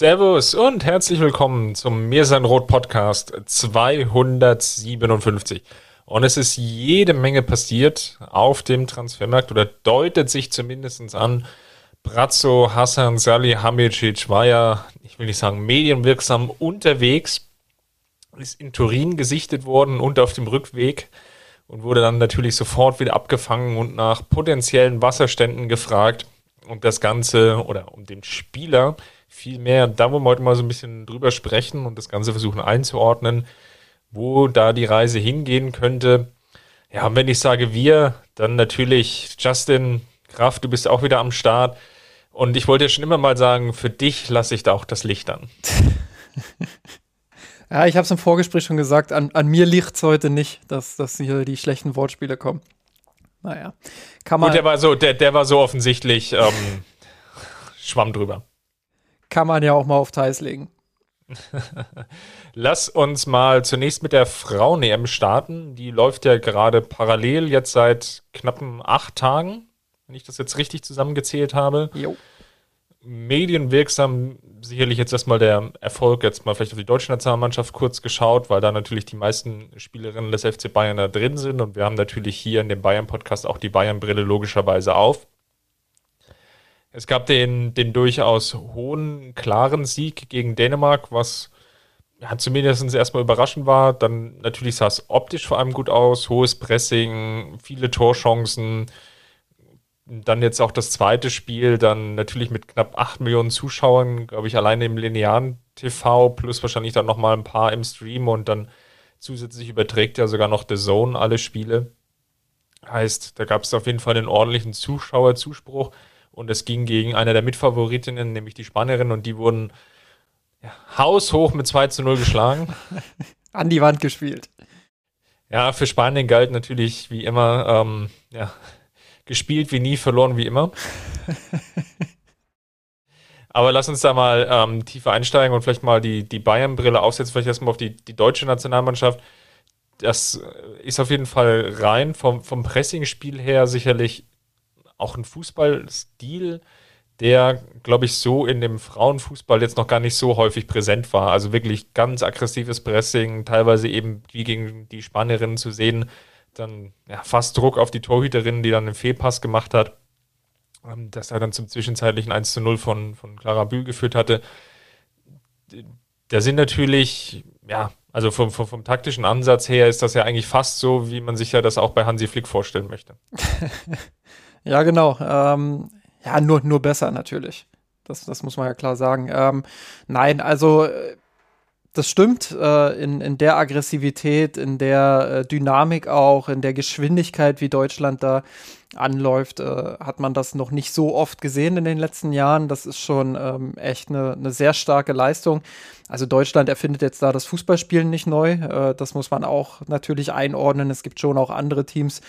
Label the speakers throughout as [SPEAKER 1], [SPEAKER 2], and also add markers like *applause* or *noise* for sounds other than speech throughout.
[SPEAKER 1] Servus und herzlich willkommen zum Mir sein Rot Podcast 257. Und es ist jede Menge passiert auf dem Transfermarkt oder deutet sich zumindest an. Brazzo, Hassan, Salih, Hamicic war ja, ich will nicht sagen medienwirksam unterwegs, ist in Turin gesichtet worden und auf dem Rückweg und wurde dann natürlich sofort wieder abgefangen und nach potenziellen Wasserständen gefragt. Und das Ganze oder um den Spieler viel mehr. Da wollen wir heute mal so ein bisschen drüber sprechen und das Ganze versuchen einzuordnen, wo da die Reise hingehen könnte. Ja, und wenn ich sage wir, dann natürlich Justin Kraft, du bist auch wieder am Start. Und ich wollte ja schon immer mal sagen, für dich lasse ich da auch das Licht an. *laughs*
[SPEAKER 2] ja, ich habe es im Vorgespräch schon gesagt, an, an mir liegt es heute nicht, dass, dass hier die schlechten Wortspiele kommen. Naja,
[SPEAKER 1] kann man. Gut, der war so, der, der war so offensichtlich ähm, Schwamm drüber
[SPEAKER 2] kann man ja auch mal auf Thais legen. *laughs*
[SPEAKER 1] Lass uns mal zunächst mit der Frauen-EM starten. Die läuft ja gerade parallel jetzt seit knappen acht Tagen, wenn ich das jetzt richtig zusammengezählt habe. Jo. Medienwirksam sicherlich jetzt erstmal der Erfolg, jetzt mal vielleicht auf die deutsche Nationalmannschaft kurz geschaut, weil da natürlich die meisten Spielerinnen des FC Bayern da drin sind und wir haben natürlich hier in dem Bayern-Podcast auch die Bayern-Brille logischerweise auf. Es gab den, den durchaus hohen, klaren Sieg gegen Dänemark, was ja, zumindest erstmal überraschend war. Dann natürlich sah es optisch vor allem gut aus, hohes Pressing, viele Torchancen. Dann jetzt auch das zweite Spiel, dann natürlich mit knapp 8 Millionen Zuschauern, glaube ich, alleine im linearen TV, plus wahrscheinlich dann nochmal ein paar im Stream und dann zusätzlich überträgt ja sogar noch The Zone alle Spiele. Heißt, da gab es auf jeden Fall einen ordentlichen Zuschauerzuspruch. Und es ging gegen eine der Mitfavoritinnen, nämlich die Spanierin, und die wurden ja, haushoch mit 2 zu 0 geschlagen. *laughs*
[SPEAKER 2] An die Wand gespielt.
[SPEAKER 1] Ja, für Spanien galt natürlich wie immer, ähm, ja, gespielt wie nie, verloren wie immer. *laughs* Aber lass uns da mal ähm, tiefer einsteigen und vielleicht mal die, die Bayern-Brille aufsetzen, vielleicht erstmal auf die, die deutsche Nationalmannschaft. Das ist auf jeden Fall rein vom, vom Pressing-Spiel her sicherlich auch ein Fußballstil, der, glaube ich, so in dem Frauenfußball jetzt noch gar nicht so häufig präsent war. Also wirklich ganz aggressives Pressing, teilweise eben wie gegen die Spanierinnen zu sehen, dann ja, fast Druck auf die Torhüterin, die dann einen Fehlpass gemacht hat. Ähm, das er dann zum zwischenzeitlichen 1 zu 0 von, von Clara Bühl geführt hatte. Da sind natürlich, ja, also vom, vom, vom taktischen Ansatz her ist das ja eigentlich fast so, wie man sich ja das auch bei Hansi Flick vorstellen möchte. *laughs*
[SPEAKER 2] Ja, genau. Ähm, ja, nur, nur besser natürlich. Das, das muss man ja klar sagen. Ähm, nein, also äh, das stimmt. Äh, in, in der Aggressivität, in der äh, Dynamik auch, in der Geschwindigkeit, wie Deutschland da anläuft, äh, hat man das noch nicht so oft gesehen in den letzten Jahren. Das ist schon ähm, echt eine, eine sehr starke Leistung. Also Deutschland erfindet jetzt da das Fußballspielen nicht neu. Äh, das muss man auch natürlich einordnen. Es gibt schon auch andere Teams,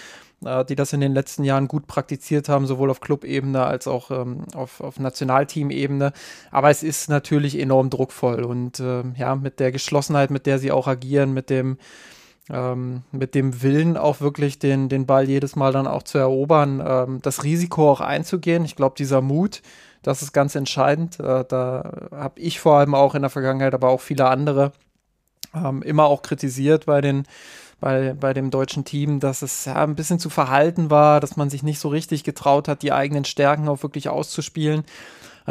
[SPEAKER 2] die das in den letzten Jahren gut praktiziert haben, sowohl auf Clubebene als auch ähm, auf, auf Nationalteamebene. Aber es ist natürlich enorm druckvoll und äh, ja, mit der Geschlossenheit, mit der sie auch agieren, mit dem ähm, mit dem Willen auch wirklich den, den Ball jedes Mal dann auch zu erobern, ähm, das Risiko auch einzugehen. Ich glaube, dieser Mut, das ist ganz entscheidend. Äh, da habe ich vor allem auch in der Vergangenheit, aber auch viele andere ähm, immer auch kritisiert bei den bei, bei dem deutschen Team, dass es ja ein bisschen zu verhalten war, dass man sich nicht so richtig getraut hat, die eigenen Stärken auch wirklich auszuspielen.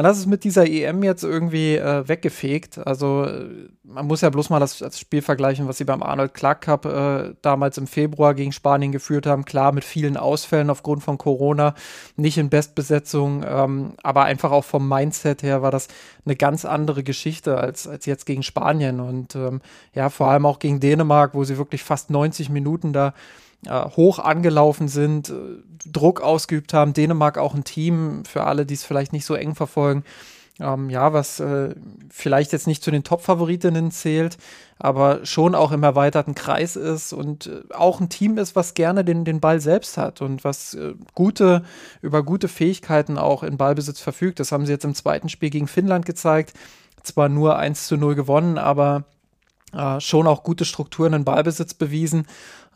[SPEAKER 2] Und das ist mit dieser EM jetzt irgendwie äh, weggefegt. Also äh, man muss ja bloß mal das, das, Spiel vergleichen, was sie beim Arnold Clark Cup äh, damals im Februar gegen Spanien geführt haben. Klar, mit vielen Ausfällen aufgrund von Corona, nicht in Bestbesetzung, ähm, aber einfach auch vom Mindset her war das eine ganz andere Geschichte als, als jetzt gegen Spanien. Und ähm, ja, vor allem auch gegen Dänemark, wo sie wirklich fast 90 Minuten da hoch angelaufen sind, äh, Druck ausgeübt haben. Dänemark auch ein Team, für alle, die es vielleicht nicht so eng verfolgen, Ähm, ja, was äh, vielleicht jetzt nicht zu den Top-Favoritinnen zählt, aber schon auch im erweiterten Kreis ist und äh, auch ein Team ist, was gerne den, den Ball selbst hat und was äh, gute, über gute Fähigkeiten auch in Ballbesitz verfügt. Das haben sie jetzt im zweiten Spiel gegen Finnland gezeigt. Zwar nur 1 zu 0 gewonnen, aber äh, schon auch gute Strukturen in Ballbesitz bewiesen.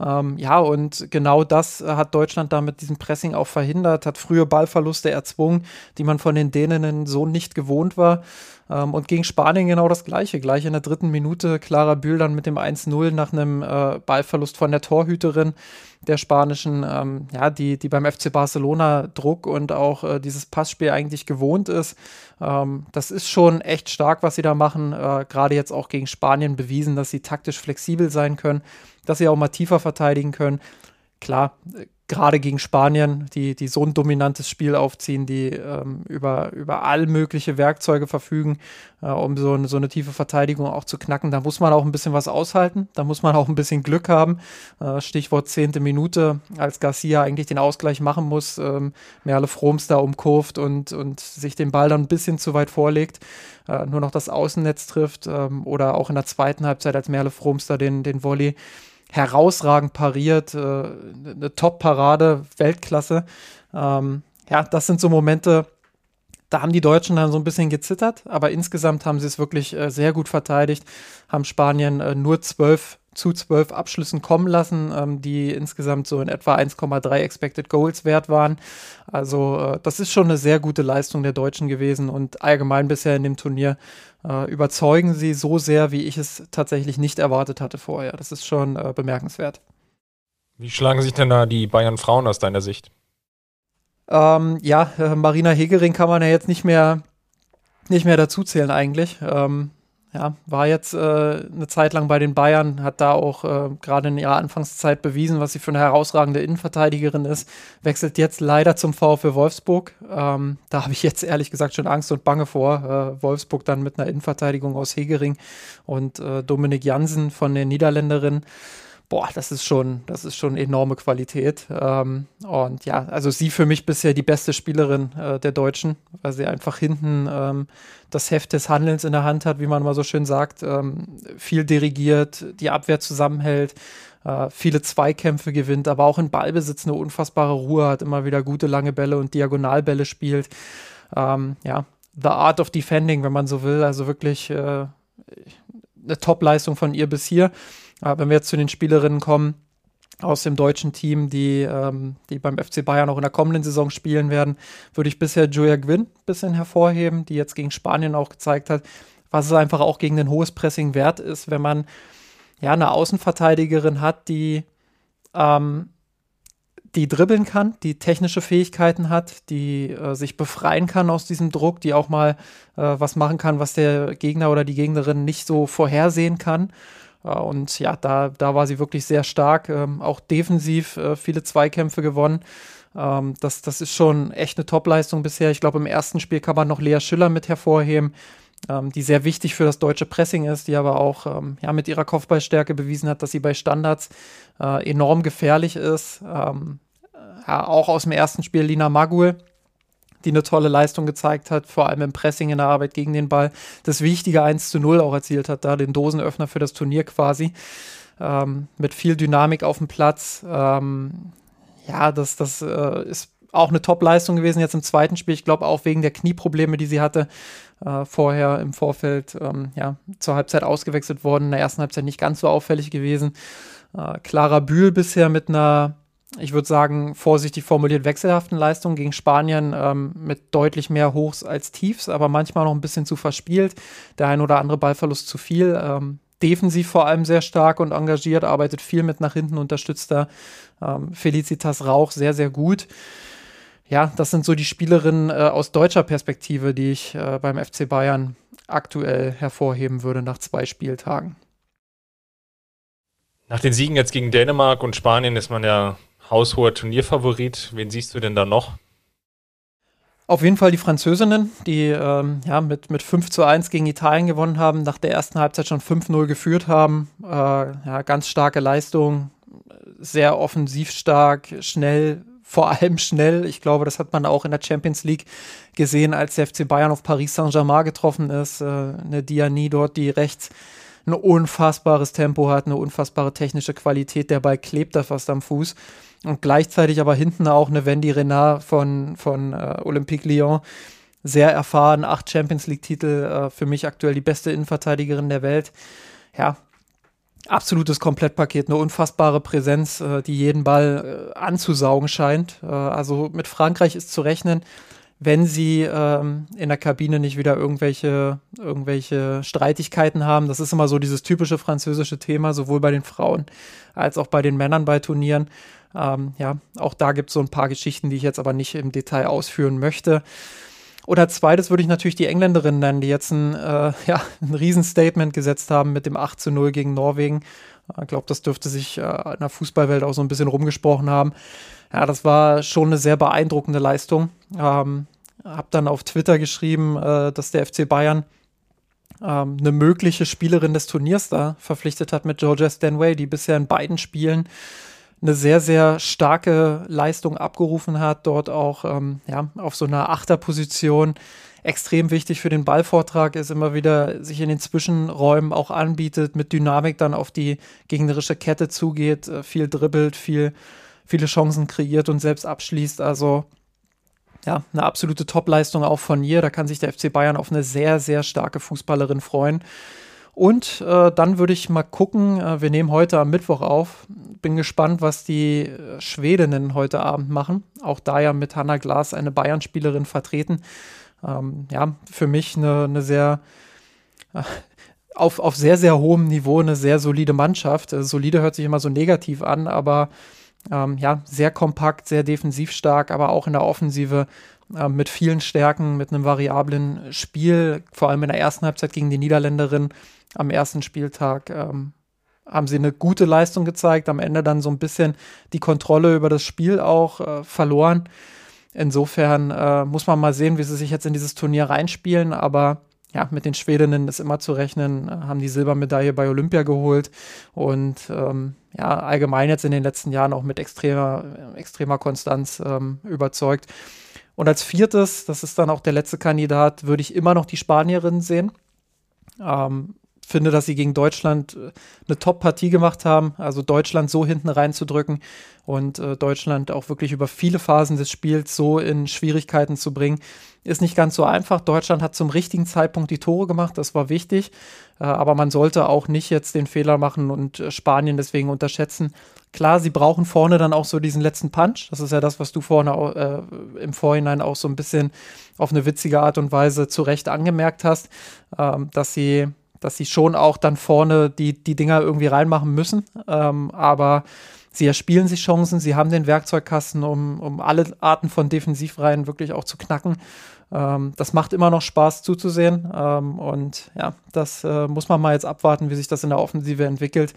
[SPEAKER 2] Ähm, ja, und genau das hat Deutschland da mit diesem Pressing auch verhindert, hat frühe Ballverluste erzwungen, die man von den Däninnen so nicht gewohnt war. Ähm, und gegen Spanien genau das Gleiche. Gleich in der dritten Minute Clara Bühl dann mit dem 1-0 nach einem äh, Ballverlust von der Torhüterin der spanischen, ähm, ja, die, die beim FC Barcelona Druck und auch äh, dieses Passspiel eigentlich gewohnt ist. Ähm, das ist schon echt stark, was sie da machen. Äh, Gerade jetzt auch gegen Spanien bewiesen, dass sie taktisch flexibel sein können, dass sie auch mal tiefer verteidigen können. Klar, gerade gegen Spanien, die, die so ein dominantes Spiel aufziehen, die ähm, über, über all mögliche Werkzeuge verfügen, äh, um so eine, so eine tiefe Verteidigung auch zu knacken. Da muss man auch ein bisschen was aushalten, da muss man auch ein bisschen Glück haben. Äh, Stichwort zehnte Minute, als Garcia eigentlich den Ausgleich machen muss, ähm, Merle Froms da umkurft und, und sich den Ball dann ein bisschen zu weit vorlegt, äh, nur noch das Außennetz trifft ähm, oder auch in der zweiten Halbzeit, als Merle Froms da den, den Volley herausragend pariert, äh, eine Top-Parade, Weltklasse. Ähm, ja, das sind so Momente, da haben die Deutschen dann so ein bisschen gezittert, aber insgesamt haben sie es wirklich äh, sehr gut verteidigt, haben Spanien äh, nur zwölf zu zwölf Abschlüssen kommen lassen, ähm, die insgesamt so in etwa 1,3 Expected Goals wert waren. Also äh, das ist schon eine sehr gute Leistung der Deutschen gewesen und allgemein bisher in dem Turnier äh, überzeugen sie so sehr, wie ich es tatsächlich nicht erwartet hatte vorher. Das ist schon äh, bemerkenswert.
[SPEAKER 1] Wie schlagen sich denn da die Bayern Frauen aus deiner Sicht?
[SPEAKER 2] Ähm, ja, äh, Marina Hegering kann man ja jetzt nicht mehr nicht mehr dazuzählen eigentlich. Ähm, ja, war jetzt äh, eine Zeit lang bei den Bayern, hat da auch äh, gerade in ihrer Anfangszeit bewiesen, was sie für eine herausragende Innenverteidigerin ist. Wechselt jetzt leider zum VfL Wolfsburg. Ähm, da habe ich jetzt ehrlich gesagt schon Angst und Bange vor. Äh, Wolfsburg dann mit einer Innenverteidigung aus Hegering und äh, Dominik Jansen von den Niederländerinnen boah, das ist schon, das ist schon enorme Qualität. Ähm, und ja, also sie für mich bisher die beste Spielerin äh, der Deutschen, weil sie einfach hinten ähm, das Heft des Handelns in der Hand hat, wie man mal so schön sagt, ähm, viel dirigiert, die Abwehr zusammenhält. Äh, viele Zweikämpfe gewinnt, aber auch in Ballbesitz eine unfassbare Ruhe hat, immer wieder gute lange Bälle und Diagonalbälle spielt. Ähm, ja, The Art of Defending, wenn man so will, also wirklich äh, eine Top-Leistung von ihr bis hier. Aber wenn wir jetzt zu den Spielerinnen kommen aus dem deutschen Team, die, ähm, die beim FC Bayern auch in der kommenden Saison spielen werden, würde ich bisher Julia Gwynn ein bisschen hervorheben, die jetzt gegen Spanien auch gezeigt hat, was es einfach auch gegen den hohes Pressing wert ist, wenn man ja eine Außenverteidigerin hat, die ähm, die dribbeln kann, die technische Fähigkeiten hat, die äh, sich befreien kann aus diesem Druck, die auch mal äh, was machen kann, was der Gegner oder die Gegnerin nicht so vorhersehen kann. Äh, und ja, da, da war sie wirklich sehr stark, ähm, auch defensiv äh, viele Zweikämpfe gewonnen. Ähm, das, das ist schon echt eine Topleistung bisher. Ich glaube, im ersten Spiel kann man noch Lea Schiller mit hervorheben, ähm, die sehr wichtig für das deutsche Pressing ist, die aber auch ähm, ja, mit ihrer Kopfballstärke bewiesen hat, dass sie bei Standards äh, enorm gefährlich ist. Ähm, ja, auch aus dem ersten Spiel Lina Magul, die eine tolle Leistung gezeigt hat, vor allem im Pressing in der Arbeit gegen den Ball. Das wichtige 1 zu 0 auch erzielt hat, da den Dosenöffner für das Turnier quasi. Ähm, mit viel Dynamik auf dem Platz. Ähm, ja, das, das äh, ist auch eine Top-Leistung gewesen jetzt im zweiten Spiel. Ich glaube auch wegen der Knieprobleme, die sie hatte, äh, vorher im Vorfeld ähm, ja, zur Halbzeit ausgewechselt worden. In der ersten Halbzeit nicht ganz so auffällig gewesen. Äh, Clara Bühl bisher mit einer ich würde sagen, vorsichtig formuliert wechselhaften Leistungen gegen Spanien ähm, mit deutlich mehr Hochs als Tiefs, aber manchmal noch ein bisschen zu verspielt. Der ein oder andere Ballverlust zu viel. Ähm, defensiv vor allem sehr stark und engagiert, arbeitet viel mit nach hinten, unterstützt da ähm, Felicitas Rauch sehr, sehr gut. Ja, das sind so die Spielerinnen äh, aus deutscher Perspektive, die ich äh, beim FC Bayern aktuell hervorheben würde nach zwei Spieltagen.
[SPEAKER 1] Nach den Siegen jetzt gegen Dänemark und Spanien ist man ja haushoher Turnierfavorit. Wen siehst du denn da noch?
[SPEAKER 2] Auf jeden Fall die Französinnen, die ähm, ja, mit, mit 5 zu 1 gegen Italien gewonnen haben, nach der ersten Halbzeit schon 5-0 geführt haben. Äh, ja, ganz starke Leistung, sehr offensiv stark, schnell, vor allem schnell. Ich glaube, das hat man auch in der Champions League gesehen, als der FC Bayern auf Paris Saint-Germain getroffen ist. Äh, eine Diani dort, die rechts ein unfassbares Tempo hat, eine unfassbare technische Qualität. Der Ball klebt da fast am Fuß. Und gleichzeitig aber hinten auch eine Wendy Renard von, von äh, Olympique Lyon. Sehr erfahren, acht Champions League-Titel, äh, für mich aktuell die beste Innenverteidigerin der Welt. Ja, absolutes Komplettpaket, eine unfassbare Präsenz, äh, die jeden Ball äh, anzusaugen scheint. Äh, also mit Frankreich ist zu rechnen, wenn sie ähm, in der Kabine nicht wieder irgendwelche, irgendwelche Streitigkeiten haben. Das ist immer so dieses typische französische Thema, sowohl bei den Frauen als auch bei den Männern bei Turnieren. Ähm, ja, auch da gibt es so ein paar Geschichten, die ich jetzt aber nicht im Detail ausführen möchte. Oder zweites würde ich natürlich die Engländerinnen nennen, die jetzt ein, äh, *laughs* ja, ein Riesenstatement gesetzt haben mit dem 8 zu 0 gegen Norwegen. Ich glaube, das dürfte sich äh, in der Fußballwelt auch so ein bisschen rumgesprochen haben. Ja, das war schon eine sehr beeindruckende Leistung. Ähm, hab dann auf Twitter geschrieben, äh, dass der FC Bayern ähm, eine mögliche Spielerin des Turniers da verpflichtet hat mit Georgia Stanway, die bisher in beiden Spielen eine sehr, sehr starke Leistung abgerufen hat, dort auch ähm, ja, auf so einer Achterposition extrem wichtig für den Ballvortrag ist, immer wieder sich in den Zwischenräumen auch anbietet, mit Dynamik dann auf die gegnerische Kette zugeht, äh, viel dribbelt, viel, viele Chancen kreiert und selbst abschließt. Also ja, eine absolute Topleistung auch von ihr. Da kann sich der FC Bayern auf eine sehr, sehr starke Fußballerin freuen. Und äh, dann würde ich mal gucken, äh, wir nehmen heute am Mittwoch auf. Bin gespannt, was die äh, Schwedinnen heute Abend machen. Auch da ja mit Hanna Glas eine Bayern-Spielerin vertreten. Ähm, ja, für mich eine, eine sehr äh, auf, auf sehr, sehr hohem Niveau eine sehr solide Mannschaft. Äh, solide hört sich immer so negativ an, aber ähm, ja, sehr kompakt, sehr defensiv stark, aber auch in der Offensive äh, mit vielen Stärken, mit einem variablen Spiel, vor allem in der ersten Halbzeit gegen die Niederländerin am ersten Spieltag ähm, haben sie eine gute Leistung gezeigt, am Ende dann so ein bisschen die Kontrolle über das Spiel auch äh, verloren. Insofern äh, muss man mal sehen, wie sie sich jetzt in dieses Turnier reinspielen, aber ja, mit den Schwedinnen ist immer zu rechnen, äh, haben die Silbermedaille bei Olympia geholt und ähm, ja, allgemein jetzt in den letzten Jahren auch mit extremer, extremer Konstanz ähm, überzeugt. Und als viertes, das ist dann auch der letzte Kandidat, würde ich immer noch die Spanierin sehen. Ähm, finde, dass sie gegen Deutschland äh, eine Top-Partie gemacht haben. Also Deutschland so hinten reinzudrücken und äh, Deutschland auch wirklich über viele Phasen des Spiels so in Schwierigkeiten zu bringen, ist nicht ganz so einfach. Deutschland hat zum richtigen Zeitpunkt die Tore gemacht, das war wichtig. Äh, aber man sollte auch nicht jetzt den Fehler machen und äh, Spanien deswegen unterschätzen. Klar, sie brauchen vorne dann auch so diesen letzten Punch. Das ist ja das, was du vorne äh, im Vorhinein auch so ein bisschen auf eine witzige Art und Weise zu Recht angemerkt hast, ähm, dass sie dass sie schon auch dann vorne die, die Dinger irgendwie reinmachen müssen. Ähm, aber sie erspielen sich Chancen, sie haben den Werkzeugkasten, um, um alle Arten von Defensivreihen wirklich auch zu knacken. Ähm, das macht immer noch Spaß zuzusehen. Ähm, und ja, das äh, muss man mal jetzt abwarten, wie sich das in der Offensive entwickelt.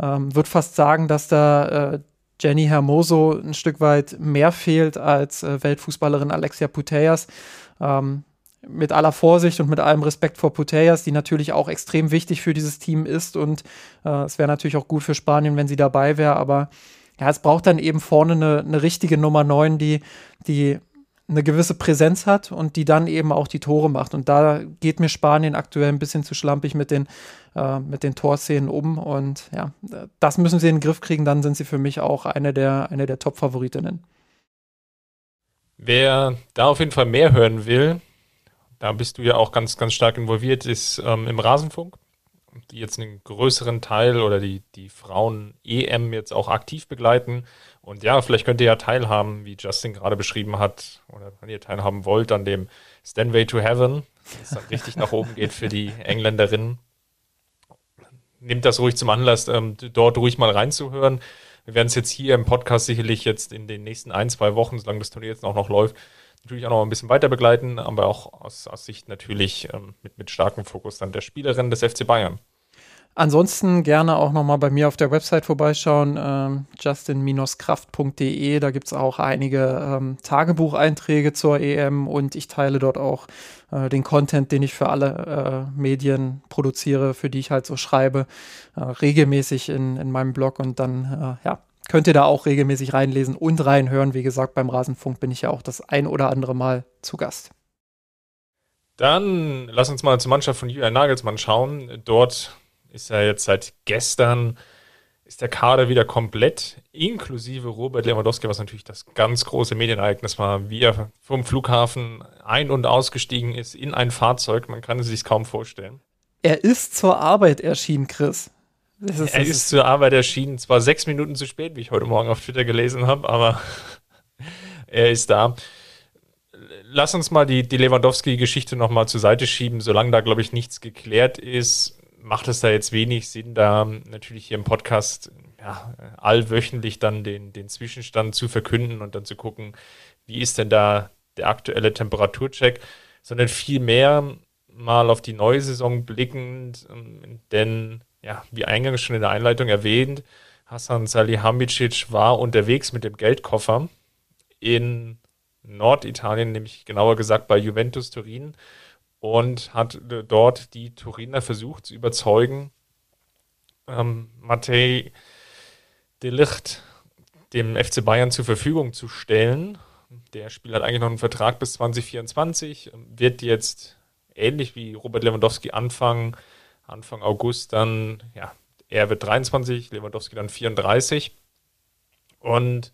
[SPEAKER 2] Ähm, Würde fast sagen, dass da äh, Jenny Hermoso ein Stück weit mehr fehlt als äh, Weltfußballerin Alexia Putellas. Ähm, mit aller Vorsicht und mit allem Respekt vor Putellas, die natürlich auch extrem wichtig für dieses Team ist. Und äh, es wäre natürlich auch gut für Spanien, wenn sie dabei wäre. Aber ja, es braucht dann eben vorne eine, eine richtige Nummer 9, die, die eine gewisse Präsenz hat und die dann eben auch die Tore macht. Und da geht mir Spanien aktuell ein bisschen zu schlampig mit den, äh, mit den Torszenen um. Und ja, das müssen sie in den Griff kriegen. Dann sind sie für mich auch eine der, eine der Top-Favoritinnen.
[SPEAKER 1] Wer da auf jeden Fall mehr hören will, da bist du ja auch ganz, ganz stark involviert, ist ähm, im Rasenfunk, die jetzt einen größeren Teil oder die, die Frauen-EM jetzt auch aktiv begleiten. Und ja, vielleicht könnt ihr ja teilhaben, wie Justin gerade beschrieben hat, oder wenn ihr teilhaben wollt, an dem Stanway to Heaven, das dann richtig nach oben geht für die Engländerinnen. Nehmt das ruhig zum Anlass, ähm, dort ruhig mal reinzuhören. Wir werden es jetzt hier im Podcast sicherlich jetzt in den nächsten ein, zwei Wochen, solange das Turnier jetzt auch noch läuft, natürlich auch noch ein bisschen weiter begleiten, aber auch aus, aus Sicht natürlich ähm, mit, mit starkem Fokus dann der Spielerin des FC Bayern.
[SPEAKER 2] Ansonsten gerne auch nochmal bei mir auf der Website vorbeischauen, ähm, justin-kraft.de. Da gibt es auch einige ähm, Tagebucheinträge zur EM und ich teile dort auch äh, den Content, den ich für alle äh, Medien produziere, für die ich halt so schreibe, äh, regelmäßig in, in meinem Blog und dann, äh, ja, könnt ihr da auch regelmäßig reinlesen und reinhören. Wie gesagt, beim Rasenfunk bin ich ja auch das ein oder andere Mal zu Gast.
[SPEAKER 1] Dann lass uns mal zur Mannschaft von Julian Nagelsmann schauen. Dort ist er jetzt seit gestern ist der Kader wieder komplett, inklusive Robert Lewandowski, was natürlich das ganz große Medienereignis war, wie er vom Flughafen ein- und ausgestiegen ist in ein Fahrzeug. Man kann es sich kaum vorstellen.
[SPEAKER 2] Er ist zur Arbeit erschienen, Chris.
[SPEAKER 1] Ist, er ist zur Arbeit erschienen, zwar sechs Minuten zu spät, wie ich heute Morgen auf Twitter gelesen habe, aber *laughs* er ist da. Lass uns mal die, die Lewandowski-Geschichte nochmal zur Seite schieben. Solange da, glaube ich, nichts geklärt ist, macht es da jetzt wenig Sinn, da natürlich hier im Podcast ja, allwöchentlich dann den, den Zwischenstand zu verkünden und dann zu gucken, wie ist denn da der aktuelle Temperaturcheck, sondern vielmehr mal auf die neue Saison blickend, ähm, denn ja, wie eingangs schon in der Einleitung erwähnt, Hassan Salihamidzic war unterwegs mit dem Geldkoffer in Norditalien, nämlich genauer gesagt bei Juventus Turin und hat dort die Turiner versucht zu überzeugen, ähm, Matej de Licht dem FC Bayern zur Verfügung zu stellen. Der Spieler hat eigentlich noch einen Vertrag bis 2024, wird jetzt ähnlich wie Robert Lewandowski Anfang, Anfang August dann, ja, er wird 23, Lewandowski dann 34. Und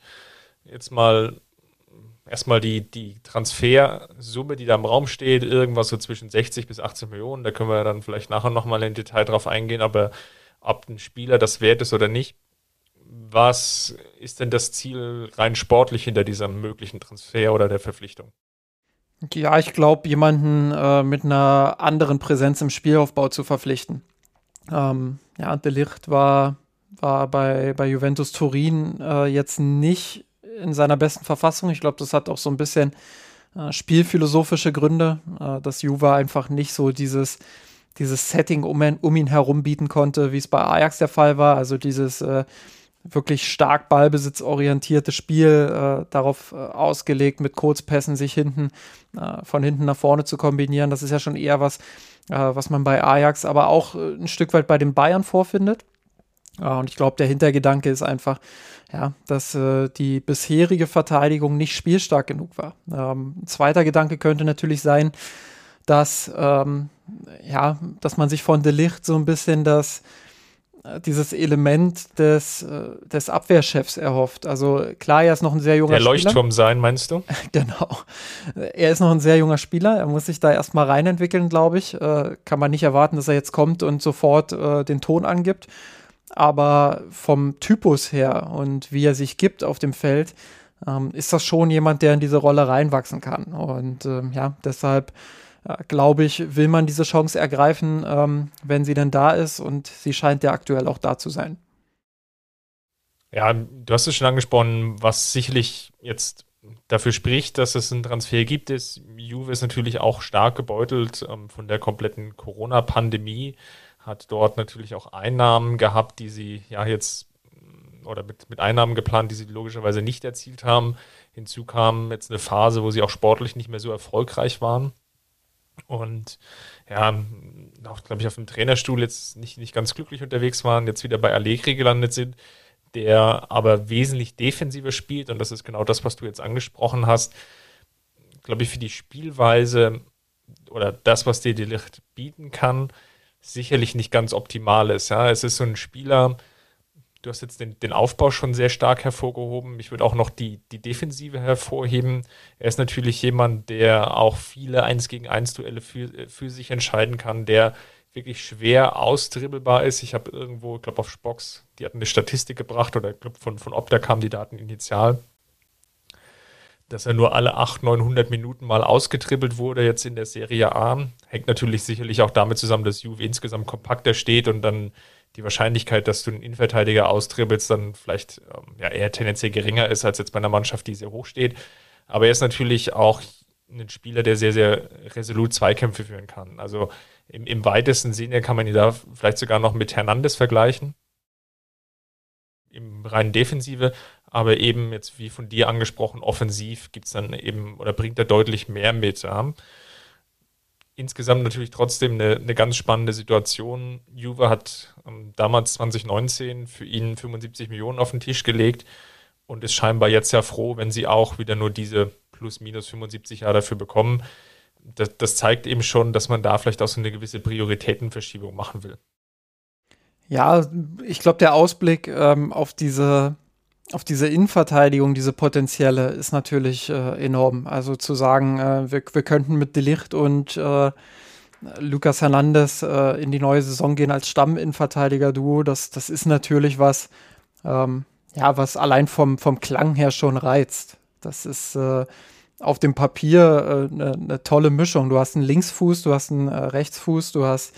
[SPEAKER 1] jetzt mal erstmal die, die Transfersumme, die da im Raum steht, irgendwas so zwischen 60 bis 80 Millionen. Da können wir dann vielleicht nachher nochmal in Detail drauf eingehen, aber ob ein Spieler das wert ist oder nicht. Was ist denn das Ziel rein sportlich hinter diesem möglichen Transfer oder der Verpflichtung?
[SPEAKER 2] Ja, ich glaube, jemanden äh, mit einer anderen Präsenz im Spielaufbau zu verpflichten. Ähm, ja, De Licht war, war bei, bei Juventus Turin äh, jetzt nicht in seiner besten Verfassung. Ich glaube, das hat auch so ein bisschen äh, spielphilosophische Gründe, äh, dass Juve einfach nicht so dieses, dieses Setting um, um, ihn herum bieten konnte, wie es bei Ajax der Fall war. Also dieses äh, wirklich stark ballbesitzorientierte Spiel, äh, darauf äh, ausgelegt, mit Kurzpässen sich hinten, äh, von hinten nach vorne zu kombinieren. Das ist ja schon eher was, was man bei Ajax, aber auch ein Stück weit bei den Bayern vorfindet. Und ich glaube, der Hintergedanke ist einfach, ja, dass äh, die bisherige Verteidigung nicht spielstark genug war. Ähm, ein zweiter Gedanke könnte natürlich sein, dass, ähm, ja, dass man sich von Delicht so ein bisschen das, äh, dieses Element des, äh, des Abwehrchefs erhofft. Also klar, er ist noch ein sehr junger
[SPEAKER 1] Spieler. Der Leuchtturm Spieler. sein, meinst du? *laughs*
[SPEAKER 2] genau. Er ist noch ein sehr junger Spieler. Er muss sich da erstmal reinentwickeln, glaube ich. Äh, kann man nicht erwarten, dass er jetzt kommt und sofort äh, den Ton angibt aber vom Typus her und wie er sich gibt auf dem Feld, ähm, ist das schon jemand, der in diese Rolle reinwachsen kann. Und ähm, ja, deshalb äh, glaube ich, will man diese Chance ergreifen, ähm, wenn sie denn da ist und sie scheint ja aktuell auch da zu sein.
[SPEAKER 1] Ja, du hast es schon angesprochen, was sicherlich jetzt dafür spricht, dass es einen Transfer gibt, ist, Juve ist natürlich auch stark gebeutelt ähm, von der kompletten Corona-Pandemie hat dort natürlich auch Einnahmen gehabt, die sie ja jetzt oder mit, mit Einnahmen geplant, die sie logischerweise nicht erzielt haben. Hinzu kam jetzt eine Phase, wo sie auch sportlich nicht mehr so erfolgreich waren. Und ja, auch, glaube ich, auf dem Trainerstuhl jetzt nicht, nicht ganz glücklich unterwegs waren, jetzt wieder bei Allegri gelandet sind, der aber wesentlich defensiver spielt. Und das ist genau das, was du jetzt angesprochen hast. Glaube ich, für die Spielweise oder das, was dir die Licht bieten kann, sicherlich nicht ganz optimal ist. Ja, es ist so ein Spieler, du hast jetzt den, den Aufbau schon sehr stark hervorgehoben. Ich würde auch noch die, die Defensive hervorheben. Er ist natürlich jemand, der auch viele 1 gegen 1 Duelle für, für sich entscheiden kann, der wirklich schwer austribbelbar ist. Ich habe irgendwo, ich glaube auf Spox, die hatten eine Statistik gebracht oder ich glaube von, von Opta kamen die Daten initial dass er nur alle 800, 900 Minuten mal ausgetribbelt wurde jetzt in der Serie A. Hängt natürlich sicherlich auch damit zusammen, dass Juve insgesamt kompakter steht und dann die Wahrscheinlichkeit, dass du einen Innenverteidiger austribbelst, dann vielleicht ähm, ja, eher tendenziell geringer ist als jetzt bei einer Mannschaft, die sehr hoch steht. Aber er ist natürlich auch ein Spieler, der sehr, sehr resolut Zweikämpfe führen kann. Also im, im weitesten Sinne kann man ihn da vielleicht sogar noch mit Hernandez vergleichen. Im reinen Defensive, aber eben jetzt wie von dir angesprochen, offensiv gibt es dann eben oder bringt er deutlich mehr mit. Ja. insgesamt natürlich trotzdem eine, eine ganz spannende Situation. Juve hat ähm, damals 2019 für ihn 75 Millionen auf den Tisch gelegt und ist scheinbar jetzt ja froh, wenn sie auch wieder nur diese plus minus 75 Jahre dafür bekommen. Das, das zeigt eben schon, dass man da vielleicht auch so eine gewisse Prioritätenverschiebung machen will.
[SPEAKER 2] Ja, ich glaube, der Ausblick ähm, auf diese auf diese Innenverteidigung, diese potenzielle, ist natürlich äh, enorm. Also zu sagen, äh, wir, wir könnten mit Delicht und äh, Lucas Hernandez äh, in die neue Saison gehen als Stamm-Innenverteidiger-Duo, das, das ist natürlich was, ähm, ja, was allein vom, vom Klang her schon reizt. Das ist äh, auf dem Papier eine äh, ne tolle Mischung. Du hast einen Linksfuß, du hast einen Rechtsfuß, du hast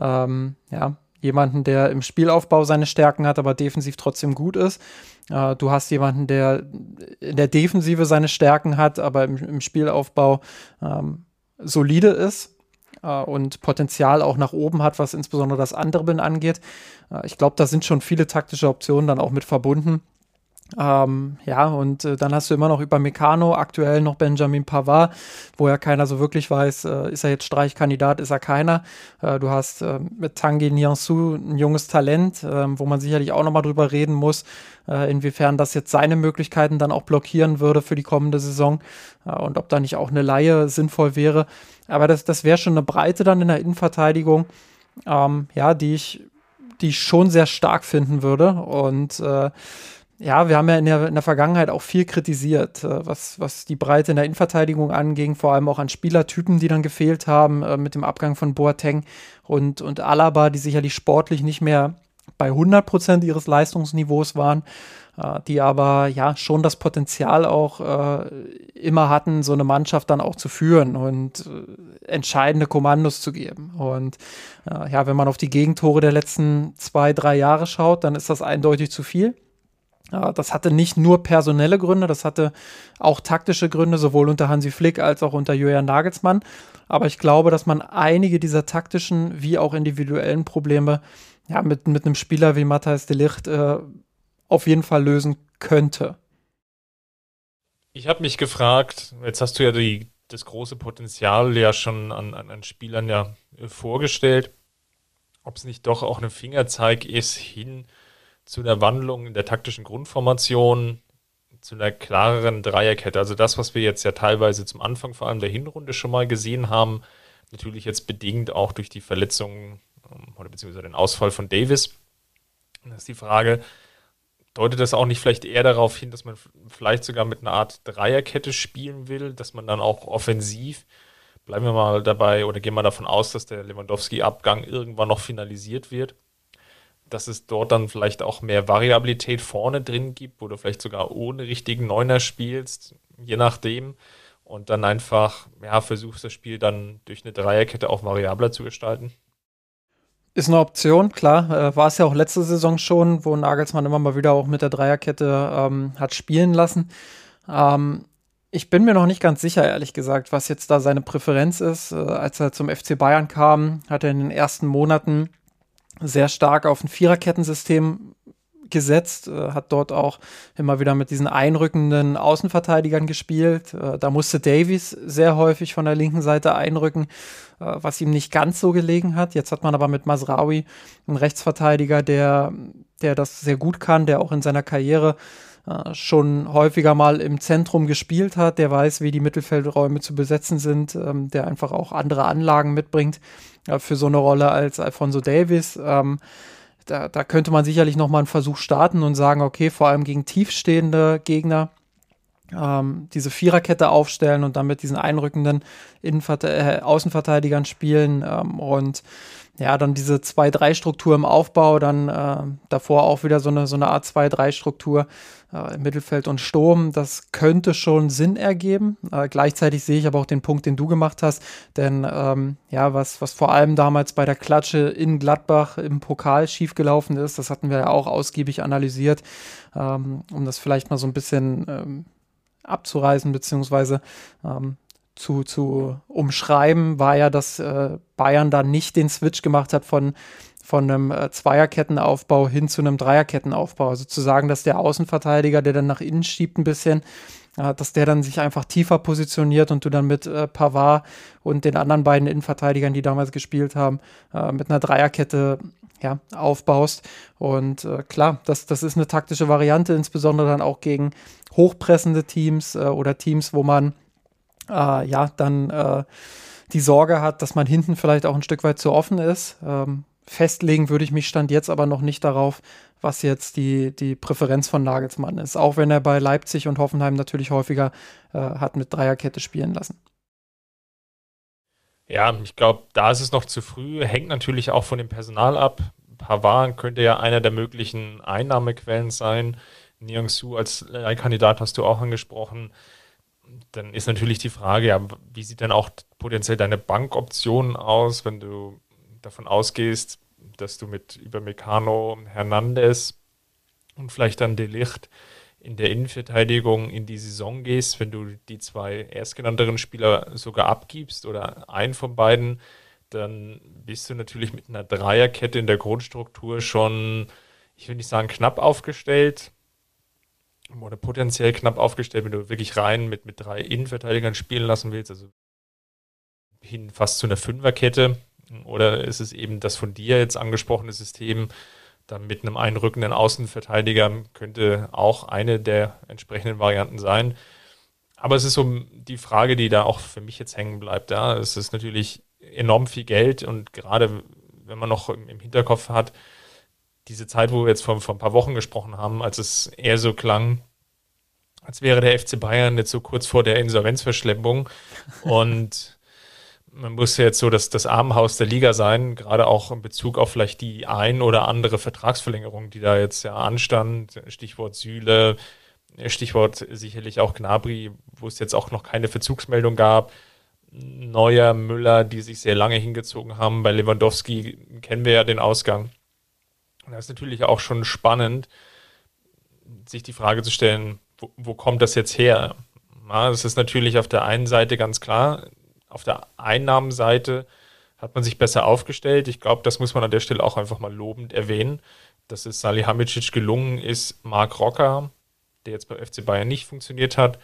[SPEAKER 2] ähm, ja, jemanden, der im Spielaufbau seine Stärken hat, aber defensiv trotzdem gut ist. Äh, du hast jemanden, der in der Defensive seine Stärken hat, aber im, im Spielaufbau ähm, solide ist äh, und Potenzial auch nach oben hat, was insbesondere das Andribbeln angeht. Äh, ich glaube, da sind schon viele taktische Optionen dann auch mit verbunden. Ähm, ja, und äh, dann hast du immer noch über Meccano, aktuell noch Benjamin Pavard, wo ja keiner so wirklich weiß, äh, ist er jetzt Streichkandidat, ist er keiner. Äh, du hast äh, mit Tanguy Niansu ein junges Talent, ähm, wo man sicherlich auch nochmal drüber reden muss, äh, inwiefern das jetzt seine Möglichkeiten dann auch blockieren würde für die kommende Saison äh, und ob da nicht auch eine Laie sinnvoll wäre. Aber das, das wäre schon eine Breite dann in der Innenverteidigung, ähm, ja, die ich, die ich schon sehr stark finden würde und ja, wir haben ja in der, in der Vergangenheit auch viel kritisiert, äh, was, was die Breite in der Innenverteidigung anging, vor allem auch an Spielertypen, die dann gefehlt haben, äh, mit dem Abgang von Boateng und, und Alaba, die sicherlich sportlich nicht mehr bei 100 Prozent ihres Leistungsniveaus waren, äh, die aber ja schon das Potenzial auch äh, immer hatten, so eine Mannschaft dann auch zu führen und äh, entscheidende Kommandos zu geben. Und äh, ja, wenn man auf die Gegentore der letzten zwei, drei Jahre schaut, dann ist das eindeutig zu viel. Das hatte nicht nur personelle Gründe, das hatte auch taktische Gründe, sowohl unter Hansi Flick als auch unter Julian Nagelsmann. Aber ich glaube, dass man einige dieser taktischen wie auch individuellen Probleme ja, mit, mit einem Spieler wie Matthias de Licht äh, auf jeden Fall lösen könnte.
[SPEAKER 1] Ich habe mich gefragt, jetzt hast du ja die, das große Potenzial ja schon an, an, an Spielern ja äh, vorgestellt, ob es nicht doch auch ein Fingerzeig ist hin zu einer Wandlung in der taktischen Grundformation, zu einer klareren Dreierkette. Also das, was wir jetzt ja teilweise zum Anfang vor allem der Hinrunde schon mal gesehen haben, natürlich jetzt bedingt auch durch die Verletzungen ähm, oder beziehungsweise den Ausfall von Davis. Das ist die Frage, deutet das auch nicht vielleicht eher darauf hin, dass man vielleicht sogar mit einer Art Dreierkette spielen will, dass man dann auch offensiv, bleiben wir mal dabei oder gehen wir davon aus, dass der Lewandowski-Abgang irgendwann noch finalisiert wird, dass es dort dann vielleicht auch mehr Variabilität vorne drin gibt, wo du vielleicht sogar ohne richtigen Neuner spielst, je nachdem. Und dann einfach, ja, versuchst das Spiel dann durch eine Dreierkette auch variabler zu gestalten.
[SPEAKER 2] Ist eine Option, klar. Äh, war es ja auch letzte Saison schon, wo Nagelsmann immer mal wieder auch mit der Dreierkette ähm, hat spielen lassen. Ähm, ich bin mir noch nicht ganz sicher, ehrlich gesagt, was jetzt da seine Präferenz ist. Äh, als er zum FC Bayern kam, hat er in den ersten Monaten sehr stark auf ein Viererkettensystem gesetzt, äh, hat dort auch immer wieder mit diesen einrückenden Außenverteidigern gespielt. Äh, da musste Davies sehr häufig von der linken Seite einrücken, äh, was ihm nicht ganz so gelegen hat. Jetzt hat man aber mit Masraoui einen Rechtsverteidiger, der, der das sehr gut kann, der auch in seiner Karriere äh, schon häufiger mal im Zentrum gespielt hat, der weiß, wie die Mittelfeldräume zu besetzen sind, ähm, der einfach auch andere Anlagen mitbringt äh, für so eine Rolle als Alfonso Davis. Ähm, da, da, könnte man sicherlich noch mal einen Versuch starten und sagen, okay, vor allem gegen tiefstehende Gegner ähm, diese Viererkette aufstellen und dann mit diesen einrückenden Innenverte äh, Außenverteidigern spielen ähm, und ja, dann diese 2-3-Struktur im Aufbau, dann äh, davor auch wieder so eine, so eine Art 2-3-Struktur äh, im Mittelfeld und Sturm. Das könnte schon Sinn ergeben. Äh, gleichzeitig sehe ich aber auch den Punkt, den du gemacht hast, denn ähm, ja, was, was vor allem damals bei der Klatsche in Gladbach im Pokal schiefgelaufen ist, das hatten wir ja auch ausgiebig analysiert, ähm, um das vielleicht mal so ein bisschen ähm, abzureißen, beziehungsweise ähm, zu, zu umschreiben, war ja, dass äh, Bayern da nicht den Switch gemacht hat von, von einem äh, Zweierkettenaufbau hin zu einem Dreierkettenaufbau. Also zu sagen, dass der Außenverteidiger, der dann nach innen schiebt ein bisschen, dass der dann sich einfach tiefer positioniert und du dann mit äh, Pavard und den anderen beiden Innenverteidigern, die damals gespielt haben, äh, mit einer Dreierkette ja, aufbaust. Und äh, klar, das, das ist eine taktische Variante, insbesondere dann auch gegen hochpressende Teams äh, oder Teams, wo man äh, ja dann äh, die Sorge hat, dass man hinten vielleicht auch ein Stück weit zu offen ist. Ähm, festlegen würde ich mich stand jetzt aber noch nicht darauf, was jetzt die, die Präferenz von Nagelsmann ist. Auch wenn er bei Leipzig und Hoffenheim natürlich häufiger äh, hat mit Dreierkette spielen lassen.
[SPEAKER 1] Ja, ich glaube, da ist es noch zu früh. Hängt natürlich auch von dem Personal ab. Pavard könnte ja einer der möglichen Einnahmequellen sein. Niang Su als Kandidat hast du auch angesprochen. Dann ist natürlich die Frage, ja, wie sieht denn auch potenziell deine Bankoption aus, wenn du davon ausgehst, dass du mit über Meccano, Hernandez und vielleicht dann Delicht in der Innenverteidigung in die Saison gehst, wenn du die zwei erstgenannteren Spieler sogar abgibst oder einen von beiden, dann bist du natürlich mit einer Dreierkette in der Grundstruktur schon, ich will nicht sagen knapp aufgestellt, oder potenziell knapp aufgestellt, wenn du wirklich rein mit, mit drei Innenverteidigern spielen lassen willst, also hin fast zu einer Fünferkette. Oder ist es eben das von dir jetzt angesprochene System, dann mit einem einrückenden Außenverteidiger könnte auch eine der entsprechenden Varianten sein. Aber es ist so die Frage, die da auch für mich jetzt hängen bleibt. Ja, es ist natürlich enorm viel Geld und gerade wenn man noch im Hinterkopf hat, diese Zeit, wo wir jetzt vor, vor ein paar Wochen gesprochen haben, als es eher so klang, als wäre der FC Bayern jetzt so kurz vor der Insolvenzverschleppung *laughs* und man muss ja jetzt so das, das Armenhaus der Liga sein, gerade auch in Bezug auf vielleicht die ein oder andere Vertragsverlängerung, die da jetzt ja anstand. Stichwort Süle, Stichwort sicherlich auch Gnabry, wo es jetzt auch noch keine Verzugsmeldung gab. Neuer, Müller, die sich sehr lange hingezogen haben. Bei Lewandowski kennen wir ja den Ausgang. Und das ist natürlich auch schon spannend, sich die Frage zu stellen, wo, wo kommt das jetzt her? Das ist natürlich auf der einen Seite ganz klar, auf der Einnahmenseite hat man sich besser aufgestellt. Ich glaube, das muss man an der Stelle auch einfach mal lobend erwähnen, dass es Salihamidzic gelungen ist, Mark Rocker, der jetzt beim FC Bayern nicht funktioniert hat,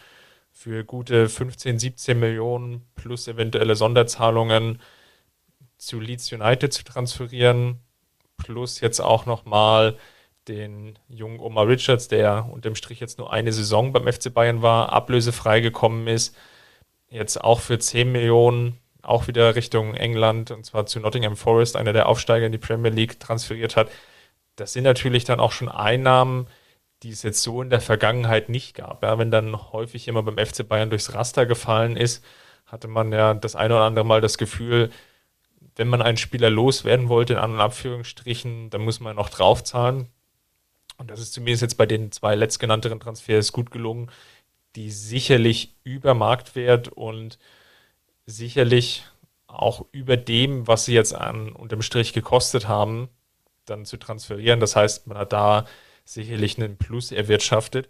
[SPEAKER 1] für gute 15, 17 Millionen plus eventuelle Sonderzahlungen zu Leeds United zu transferieren, plus jetzt auch nochmal den jungen Omar Richards, der unterm Strich jetzt nur eine Saison beim FC Bayern war, ablösefrei gekommen ist jetzt auch für 10 Millionen auch wieder Richtung England und zwar zu Nottingham Forest, einer der Aufsteiger in die Premier League, transferiert hat. Das sind natürlich dann auch schon Einnahmen, die es jetzt so in der Vergangenheit nicht gab. Ja, wenn dann häufig immer beim FC Bayern durchs Raster gefallen ist, hatte man ja das eine oder andere Mal das Gefühl, wenn man einen Spieler loswerden wollte, in anderen Abführungsstrichen, dann muss man noch draufzahlen. Und das ist zumindest jetzt bei den zwei letztgenannteren Transfers gut gelungen die sicherlich über Marktwert und sicherlich auch über dem, was sie jetzt an unterm Strich gekostet haben, dann zu transferieren. Das heißt, man hat da sicherlich einen Plus erwirtschaftet.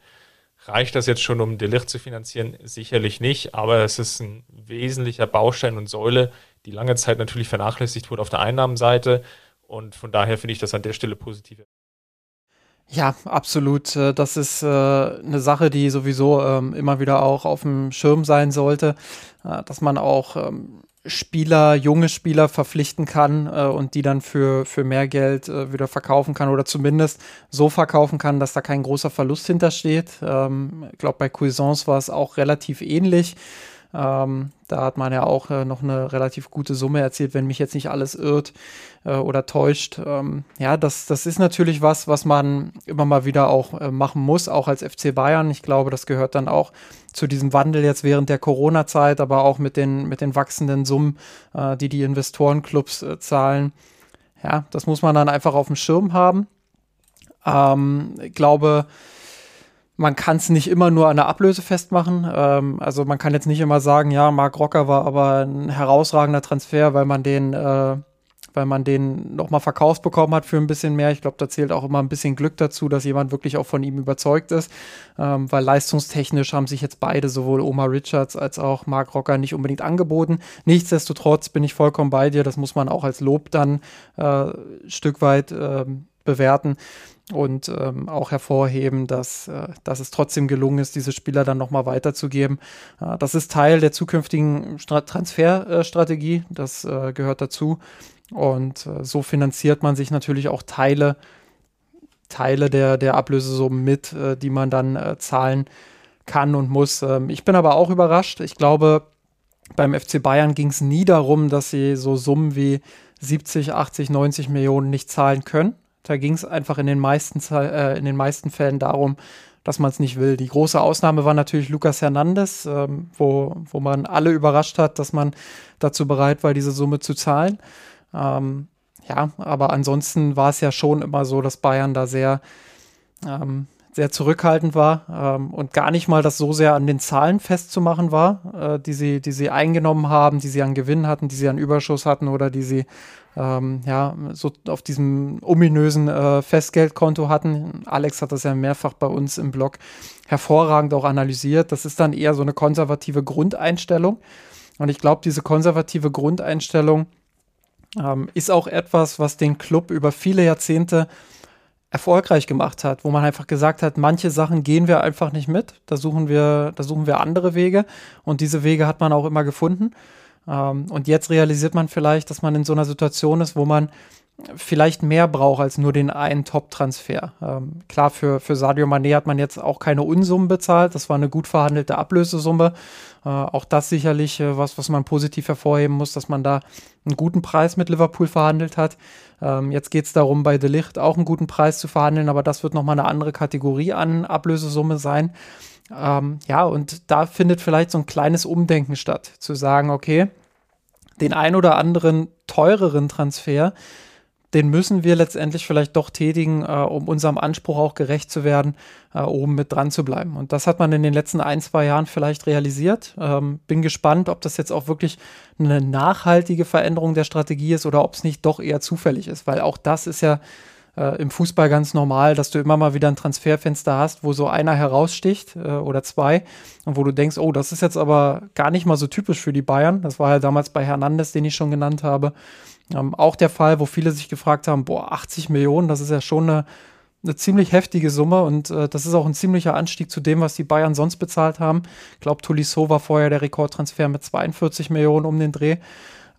[SPEAKER 1] Reicht das jetzt schon, um Delicht zu finanzieren? Sicherlich nicht, aber es ist ein wesentlicher Baustein und Säule, die lange Zeit natürlich vernachlässigt wurde auf der Einnahmenseite. Und von daher finde ich das an der Stelle positiv.
[SPEAKER 2] Ja, absolut. Äh, das ist äh, eine Sache, die sowieso ähm, immer wieder auch auf dem Schirm sein sollte, äh, dass man auch ähm, Spieler, junge Spieler verpflichten kann äh, und die dann für, für mehr Geld äh, wieder verkaufen kann oder zumindest so verkaufen kann, dass da kein großer Verlust hintersteht. Ähm, ich glaube, bei Cuisance war es auch relativ ähnlich. Ähm, da hat man ja auch äh, noch eine relativ gute Summe erzielt, wenn mich jetzt nicht alles irrt äh, oder täuscht. Ähm, ja, das, das ist natürlich was, was man immer mal wieder auch äh, machen muss, auch als FC Bayern. Ich glaube, das gehört dann auch zu diesem Wandel jetzt während der Corona-Zeit, aber auch mit den, mit den wachsenden Summen, äh, die die Investorenclubs äh, zahlen. Ja, das muss man dann einfach auf dem Schirm haben. Ähm, ich glaube, man kann es nicht immer nur an der Ablöse festmachen. Ähm, also man kann jetzt nicht immer sagen, ja, Marc Rocker war aber ein herausragender Transfer, weil man den, äh, weil man den nochmal verkauft bekommen hat für ein bisschen mehr. Ich glaube, da zählt auch immer ein bisschen Glück dazu, dass jemand wirklich auch von ihm überzeugt ist. Ähm, weil leistungstechnisch haben sich jetzt beide, sowohl Omar Richards als auch Marc Rocker, nicht unbedingt angeboten. Nichtsdestotrotz bin ich vollkommen bei dir. Das muss man auch als Lob dann äh, Stück weit äh, bewerten und ähm, auch hervorheben, dass, äh, dass es trotzdem gelungen ist, diese Spieler dann nochmal weiterzugeben. Äh, das ist Teil der zukünftigen Stra Transferstrategie, das äh, gehört dazu. Und äh, so finanziert man sich natürlich auch Teile, Teile der, der Ablösesummen mit, äh, die man dann äh, zahlen kann und muss. Ähm, ich bin aber auch überrascht. Ich glaube, beim FC Bayern ging es nie darum, dass sie so Summen wie 70, 80, 90 Millionen nicht zahlen können. Da ging es einfach in den, meisten, äh, in den meisten Fällen darum, dass man es nicht will. Die große Ausnahme war natürlich Lucas Hernandez, ähm, wo, wo man alle überrascht hat, dass man dazu bereit war, diese Summe zu zahlen. Ähm, ja, aber ansonsten war es ja schon immer so, dass Bayern da sehr, ähm, sehr zurückhaltend war ähm, und gar nicht mal das so sehr an den Zahlen festzumachen war, äh, die, sie, die sie eingenommen haben, die sie an Gewinn hatten, die sie an Überschuss hatten oder die sie ähm, ja, so auf diesem ominösen äh, Festgeldkonto hatten. Alex hat das ja mehrfach bei uns im Blog hervorragend auch analysiert. Das ist dann eher so eine konservative Grundeinstellung. Und ich glaube, diese konservative Grundeinstellung ähm, ist auch etwas, was den Club über viele Jahrzehnte erfolgreich gemacht hat, wo man einfach gesagt hat, manche Sachen gehen wir einfach nicht mit, da suchen wir, da suchen wir andere Wege und diese Wege hat man auch immer gefunden. Ähm, und jetzt realisiert man vielleicht, dass man in so einer Situation ist, wo man vielleicht mehr braucht als nur den einen Top-Transfer. Ähm, klar, für, für Sadio Mané hat man jetzt auch keine Unsummen bezahlt. Das war eine gut verhandelte Ablösesumme. Äh, auch das sicherlich äh, was, was man positiv hervorheben muss, dass man da einen guten Preis mit Liverpool verhandelt hat. Ähm, jetzt geht es darum, bei De Licht auch einen guten Preis zu verhandeln, aber das wird nochmal eine andere Kategorie an Ablösesumme sein. Ähm, ja, und da findet vielleicht so ein kleines Umdenken statt, zu sagen, okay, den ein oder anderen teureren Transfer, den müssen wir letztendlich vielleicht doch tätigen, äh, um unserem Anspruch auch gerecht zu werden, äh, oben mit dran zu bleiben. Und das hat man in den letzten ein, zwei Jahren vielleicht realisiert. Ähm, bin gespannt, ob das jetzt auch wirklich eine nachhaltige Veränderung der Strategie ist oder ob es nicht doch eher zufällig ist, weil auch das ist ja äh, im Fußball ganz normal, dass du immer mal wieder ein Transferfenster hast, wo so einer heraussticht äh, oder zwei und wo du denkst, oh, das ist jetzt aber gar nicht mal so typisch für die Bayern. Das war ja damals bei Hernandez, den ich schon genannt habe, ähm, auch der Fall, wo viele sich gefragt haben, boah, 80 Millionen, das ist ja schon eine, eine ziemlich heftige Summe und äh, das ist auch ein ziemlicher Anstieg zu dem, was die Bayern sonst bezahlt haben. Ich glaube, Tolisso war vorher der Rekordtransfer mit 42 Millionen um den Dreh.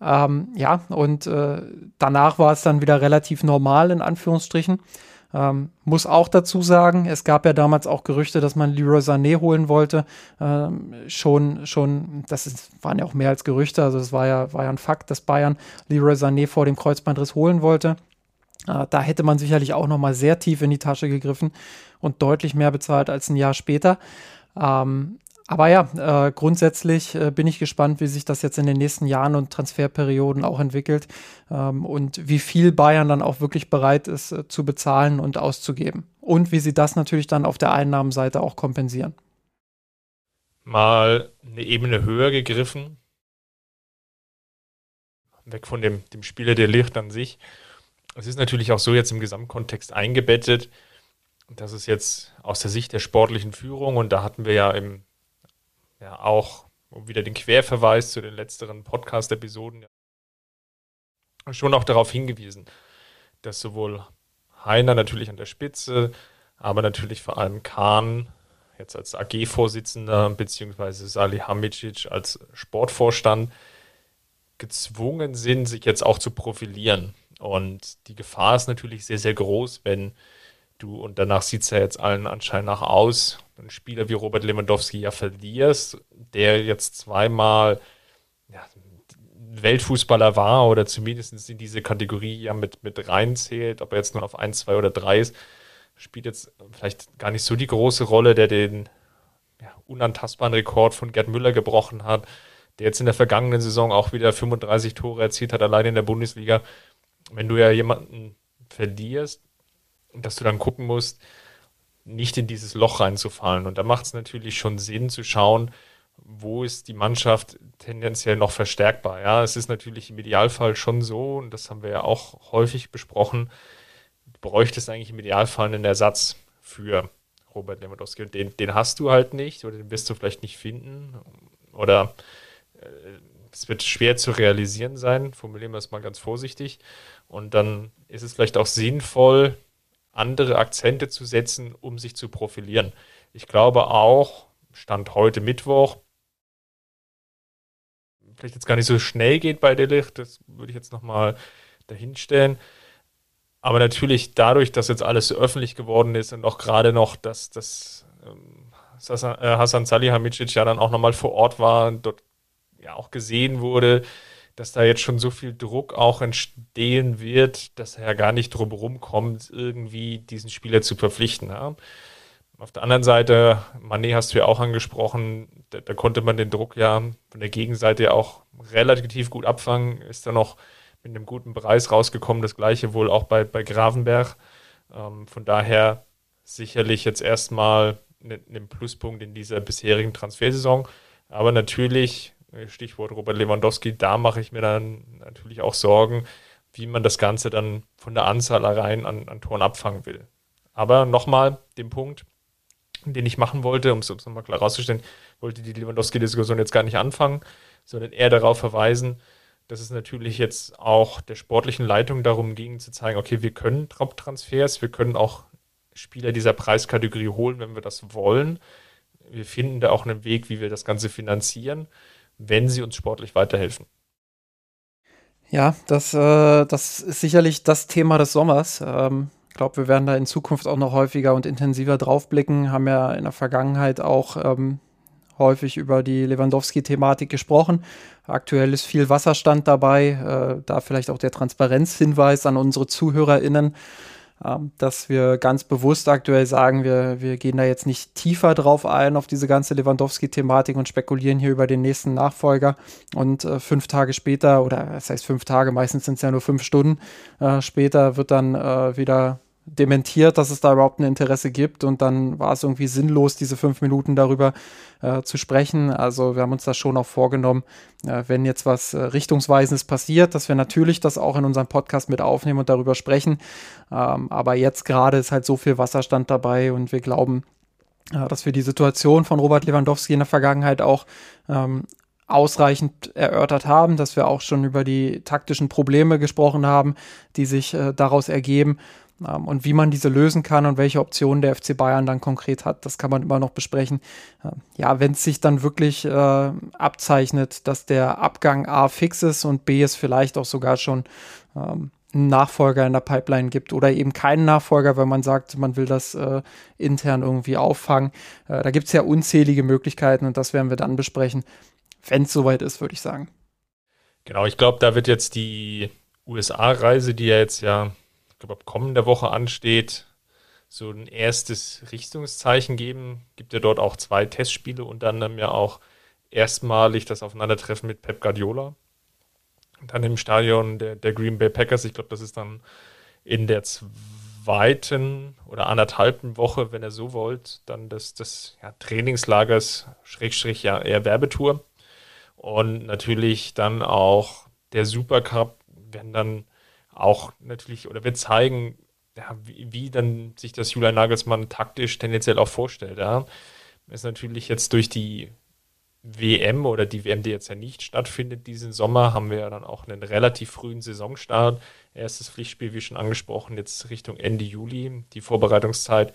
[SPEAKER 2] Ähm, ja, und äh, danach war es dann wieder relativ normal, in Anführungsstrichen. Ähm, muss auch dazu sagen, es gab ja damals auch Gerüchte, dass man Leroy Sané holen wollte. Ähm, schon, schon, das ist, waren ja auch mehr als Gerüchte, also es war ja, war ja ein Fakt, dass Bayern Leroy Sané vor dem Kreuzbandriss holen wollte. Äh, da hätte man sicherlich auch noch mal sehr tief in die Tasche gegriffen und deutlich mehr bezahlt als ein Jahr später. Ähm, aber ja, äh, grundsätzlich äh, bin ich gespannt, wie sich das jetzt in den nächsten Jahren und Transferperioden auch entwickelt ähm, und wie viel Bayern dann auch wirklich bereit ist äh, zu bezahlen und auszugeben. Und wie sie das natürlich dann auf der Einnahmenseite auch kompensieren.
[SPEAKER 1] Mal eine Ebene höher gegriffen. Weg von dem, dem Spieler der Licht an sich. Es ist natürlich auch so jetzt im Gesamtkontext eingebettet. Das ist jetzt aus der Sicht der sportlichen Führung und da hatten wir ja im ja auch um wieder den Querverweis zu den letzteren Podcast-Episoden schon auch darauf hingewiesen, dass sowohl Heiner natürlich an der Spitze, aber natürlich vor allem Kahn jetzt als AG-Vorsitzender beziehungsweise Salihamidzic als Sportvorstand gezwungen sind, sich jetzt auch zu profilieren. Und die Gefahr ist natürlich sehr, sehr groß, wenn du, und danach sieht es ja jetzt allen anscheinend nach aus, einen Spieler wie Robert Lewandowski ja verlierst, der jetzt zweimal ja, Weltfußballer war oder zumindest in diese Kategorie ja mit, mit reinzählt, ob er jetzt nur auf 1, 2 oder 3 ist, spielt jetzt vielleicht gar nicht so die große Rolle, der den ja, unantastbaren Rekord von Gerd Müller gebrochen hat, der jetzt in der vergangenen Saison auch wieder 35 Tore erzielt hat, allein in der Bundesliga. Wenn du ja jemanden verlierst, dass du dann gucken musst, nicht in dieses Loch reinzufallen. Und da macht es natürlich schon Sinn zu schauen, wo ist die Mannschaft tendenziell noch verstärkbar. Ja, es ist natürlich im Idealfall schon so, und das haben wir ja auch häufig besprochen, du bräuchtest eigentlich im Idealfall einen Ersatz für Robert Lewandowski. Und den, den hast du halt nicht oder den wirst du vielleicht nicht finden. Oder äh, es wird schwer zu realisieren sein, formulieren wir es mal ganz vorsichtig. Und dann ist es vielleicht auch sinnvoll, andere Akzente zu setzen, um sich zu profilieren. Ich glaube auch, Stand heute Mittwoch, vielleicht jetzt gar nicht so schnell geht bei Delicht, das würde ich jetzt nochmal dahinstellen. Aber natürlich dadurch, dass jetzt alles so öffentlich geworden ist und auch gerade noch, dass, dass ähm, Hassan äh, Salihamidzic ja dann auch nochmal vor Ort war und dort ja auch gesehen wurde, dass da jetzt schon so viel Druck auch entstehen wird, dass er ja gar nicht drum rumkommt, irgendwie diesen Spieler zu verpflichten. Ja. Auf der anderen Seite, Manet hast du ja auch angesprochen, da, da, konnte man den Druck ja von der Gegenseite ja auch relativ gut abfangen, ist dann noch mit einem guten Preis rausgekommen, das gleiche wohl auch bei, bei Gravenberg. Ähm, von daher sicherlich jetzt erstmal ein ne, Pluspunkt in dieser bisherigen Transfersaison. Aber natürlich, Stichwort Robert Lewandowski, da mache ich mir dann natürlich auch Sorgen, wie man das Ganze dann von der Anzahl rein an, an Toren abfangen will. Aber nochmal den Punkt, den ich machen wollte, um es nochmal klar rauszustellen, wollte die Lewandowski-Diskussion jetzt gar nicht anfangen, sondern eher darauf verweisen, dass es natürlich jetzt auch der sportlichen Leitung darum ging, zu zeigen, okay, wir können Top-Transfers, wir können auch Spieler dieser Preiskategorie holen, wenn wir das wollen. Wir finden da auch einen Weg, wie wir das Ganze finanzieren, wenn sie uns sportlich weiterhelfen.
[SPEAKER 2] Ja, das, äh, das ist sicherlich das Thema des Sommers. Ähm, glaube, wir werden da in Zukunft auch noch häufiger und intensiver draufblicken. Haben ja in der Vergangenheit auch ähm, häufig über die Lewandowski-Thematik gesprochen. Aktuell ist viel Wasserstand dabei. Äh, da vielleicht auch der Transparenzhinweis an unsere ZuhörerInnen, dass wir ganz bewusst aktuell sagen, wir, wir gehen da jetzt nicht tiefer drauf ein auf diese ganze Lewandowski-Thematik und spekulieren hier über den nächsten Nachfolger. Und äh, fünf Tage später, oder das heißt fünf Tage, meistens sind es ja nur fünf Stunden äh, später, wird dann äh, wieder dementiert, dass es da überhaupt ein Interesse gibt und dann war es irgendwie sinnlos, diese fünf Minuten darüber äh, zu sprechen. Also wir haben uns das schon auch vorgenommen, äh, wenn jetzt was äh, Richtungsweisendes passiert, dass wir natürlich das auch in unserem Podcast mit aufnehmen und darüber sprechen. Ähm, aber jetzt gerade ist halt so viel Wasserstand dabei und wir glauben, äh, dass wir die Situation von Robert Lewandowski in der Vergangenheit auch ähm, ausreichend erörtert haben, dass wir auch schon über die taktischen Probleme gesprochen haben, die sich äh, daraus ergeben und wie man diese lösen kann und welche Optionen der FC Bayern dann konkret hat, das kann man immer noch besprechen. Ähm, ja, wenn es sich dann wirklich äh, abzeichnet, dass der Abgang A fix ist und B es vielleicht auch sogar schon ähm, einen Nachfolger in der Pipeline gibt oder eben keinen Nachfolger, wenn man sagt, man will das äh, intern irgendwie auffangen. Äh, da gibt es ja unzählige Möglichkeiten und das werden wir dann besprechen, wenn es soweit ist, würde ich sagen.
[SPEAKER 1] Genau, ich glaube, da wird jetzt die USA-Reise, die ja jetzt ja ich glaube, ab kommender Woche ansteht, so ein erstes Richtungszeichen geben. Gibt ja dort auch zwei Testspiele, unter anderem ja auch erstmalig das Aufeinandertreffen mit Pep Guardiola. Dann im Stadion der, der Green Bay Packers. Ich glaube, das ist dann in der zweiten oder anderthalben Woche, wenn ihr so wollt, dann des, des ja, Trainingslagers, Schrägstrich, ja, eher Werbetour. Und natürlich dann auch der Supercup, wenn dann auch natürlich oder wird zeigen, ja, wie, wie, dann sich das Julian Nagelsmann taktisch tendenziell auch vorstellt. Ja. Ist natürlich jetzt durch die WM oder die WM, die jetzt ja nicht stattfindet diesen Sommer, haben wir ja dann auch einen relativ frühen Saisonstart. Erstes Pflichtspiel, wie schon angesprochen, jetzt Richtung Ende Juli. Die Vorbereitungszeit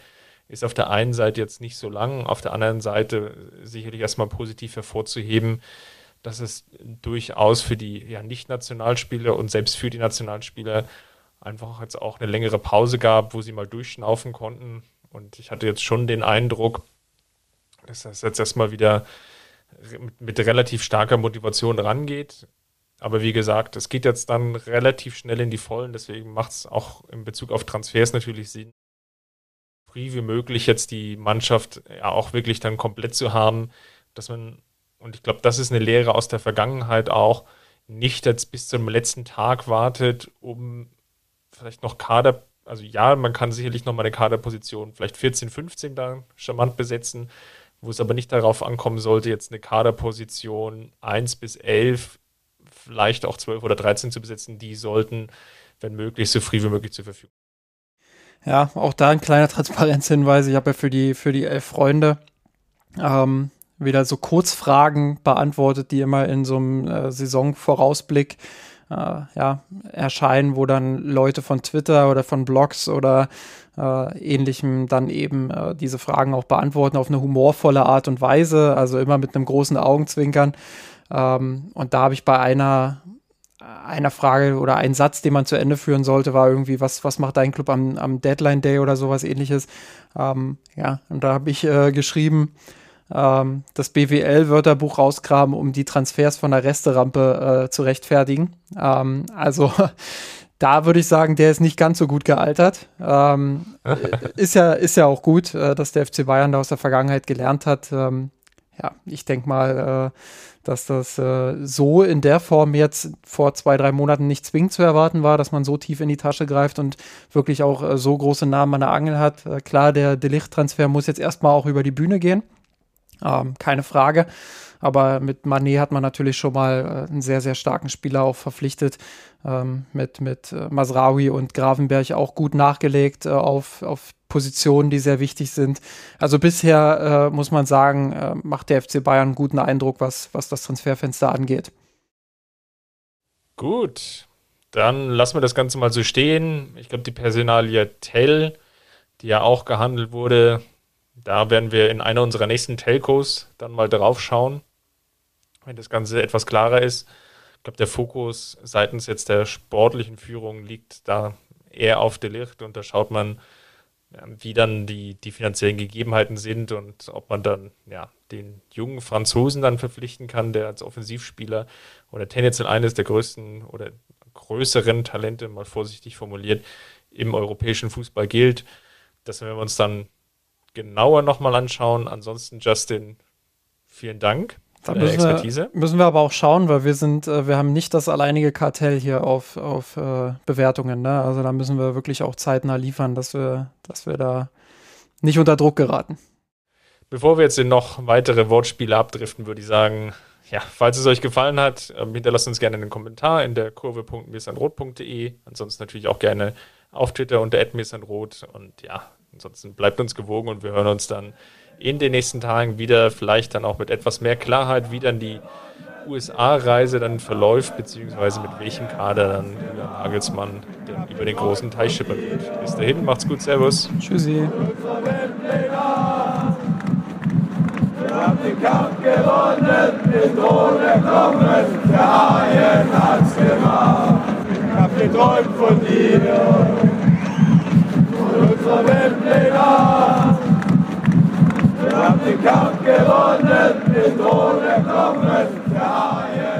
[SPEAKER 1] ist auf der einen Seite jetzt nicht so lang, auf der anderen Seite sicherlich erstmal positiv hervorzuheben, dass es durchaus für die ja, Nicht-Nationalspieler und selbst für die Nationalspieler einfach jetzt auch eine längere Pause gab, wo sie mal durchschnaufen konnten. Und ich hatte jetzt schon den Eindruck, dass das jetzt erstmal wieder mit, mit relativ starker Motivation rangeht. Aber wie gesagt, es geht jetzt dann relativ schnell in die Vollen, deswegen macht es auch in Bezug auf Transfers natürlich Sinn, früh wie möglich jetzt die Mannschaft ja auch wirklich dann komplett zu haben, dass man und ich glaube, das ist eine Lehre aus der Vergangenheit auch, nicht jetzt bis zum letzten Tag wartet, um vielleicht noch Kader, also ja, man kann sicherlich noch mal eine Kaderposition, vielleicht 14, 15 da charmant besetzen, wo es aber nicht darauf ankommen sollte, jetzt eine Kaderposition 1 bis 11, vielleicht auch 12 oder 13 zu besetzen, die sollten, wenn möglich, so früh wie möglich zur Verfügung.
[SPEAKER 2] Ja, auch da ein kleiner Transparenzhinweis. Ich habe ja für die, für die elf Freunde ähm, wieder so Kurzfragen beantwortet, die immer in so einem äh, Saisonvorausblick äh, ja, erscheinen, wo dann Leute von Twitter oder von Blogs oder äh, ähnlichem dann eben äh, diese Fragen auch beantworten auf eine humorvolle Art und Weise, also immer mit einem großen Augenzwinkern. Ähm, und da habe ich bei einer einer Frage oder ein Satz, den man zu Ende führen sollte, war irgendwie, was, was macht dein Club am, am Deadline Day oder sowas ähnliches. Ähm, ja, und da habe ich äh, geschrieben, ähm, das BWL-Wörterbuch rausgraben, um die Transfers von der Resterampe äh, zu rechtfertigen. Ähm, also *laughs* da würde ich sagen, der ist nicht ganz so gut gealtert. Ähm, *laughs* ist, ja, ist ja auch gut, äh, dass der FC Bayern da aus der Vergangenheit gelernt hat. Ähm, ja, ich denke mal, äh, dass das äh, so in der Form jetzt vor zwei, drei Monaten nicht zwingend zu erwarten war, dass man so tief in die Tasche greift und wirklich auch äh, so große Namen an der Angel hat. Äh, klar, der Delicht-Transfer muss jetzt erstmal auch über die Bühne gehen. Ähm, keine Frage. Aber mit Manet hat man natürlich schon mal äh, einen sehr, sehr starken Spieler auch verpflichtet. Ähm, mit mit äh, Masraoui und Gravenberg auch gut nachgelegt äh, auf, auf Positionen, die sehr wichtig sind. Also bisher äh, muss man sagen, äh, macht der FC Bayern einen guten Eindruck, was, was das Transferfenster angeht.
[SPEAKER 1] Gut, dann lassen wir das Ganze mal so stehen. Ich glaube, die Personalie Tell, die ja auch gehandelt wurde, da werden wir in einer unserer nächsten Telcos dann mal drauf schauen wenn das Ganze etwas klarer ist. Ich glaube, der Fokus seitens jetzt der sportlichen Führung liegt da eher auf Delicht und da schaut man, wie dann die, die finanziellen Gegebenheiten sind und ob man dann ja, den jungen Franzosen dann verpflichten kann, der als Offensivspieler oder tendenziell eines der größten oder größeren Talente, mal vorsichtig formuliert, im europäischen Fußball gilt. Das werden wir uns dann genauer nochmal anschauen. Ansonsten, Justin, vielen Dank.
[SPEAKER 2] Da müssen Expertise. Wir, müssen wir aber auch schauen, weil wir sind, äh, wir haben nicht das alleinige Kartell hier auf, auf äh, Bewertungen. Ne? Also da müssen wir wirklich auch zeitnah liefern, dass wir, dass wir da nicht unter Druck geraten.
[SPEAKER 1] Bevor wir jetzt in noch weitere Wortspiele abdriften, würde ich sagen, ja, falls es euch gefallen hat, ähm, hinterlasst uns gerne einen Kommentar in der kurve.mirsanrot.de. Ansonsten natürlich auch gerne auf Twitter unter @mirsanrot und ja, ansonsten bleibt uns gewogen und wir hören uns dann in den nächsten Tagen wieder, vielleicht dann auch mit etwas mehr Klarheit, wie dann die USA-Reise dann verläuft, beziehungsweise mit welchem Kader dann Julian Nagelsmann über den großen Teich schippern wird. Bis dahin, macht's gut, Servus.
[SPEAKER 2] Tschüssi.
[SPEAKER 3] Wir haben den Kampf gewonnen, den Drohne kommen, der Haien hat's gemacht. Ich hab geträumt von dir, unser Windleger. Wir haben den Kampf gewonnen, den Tod erklommen, der Haie.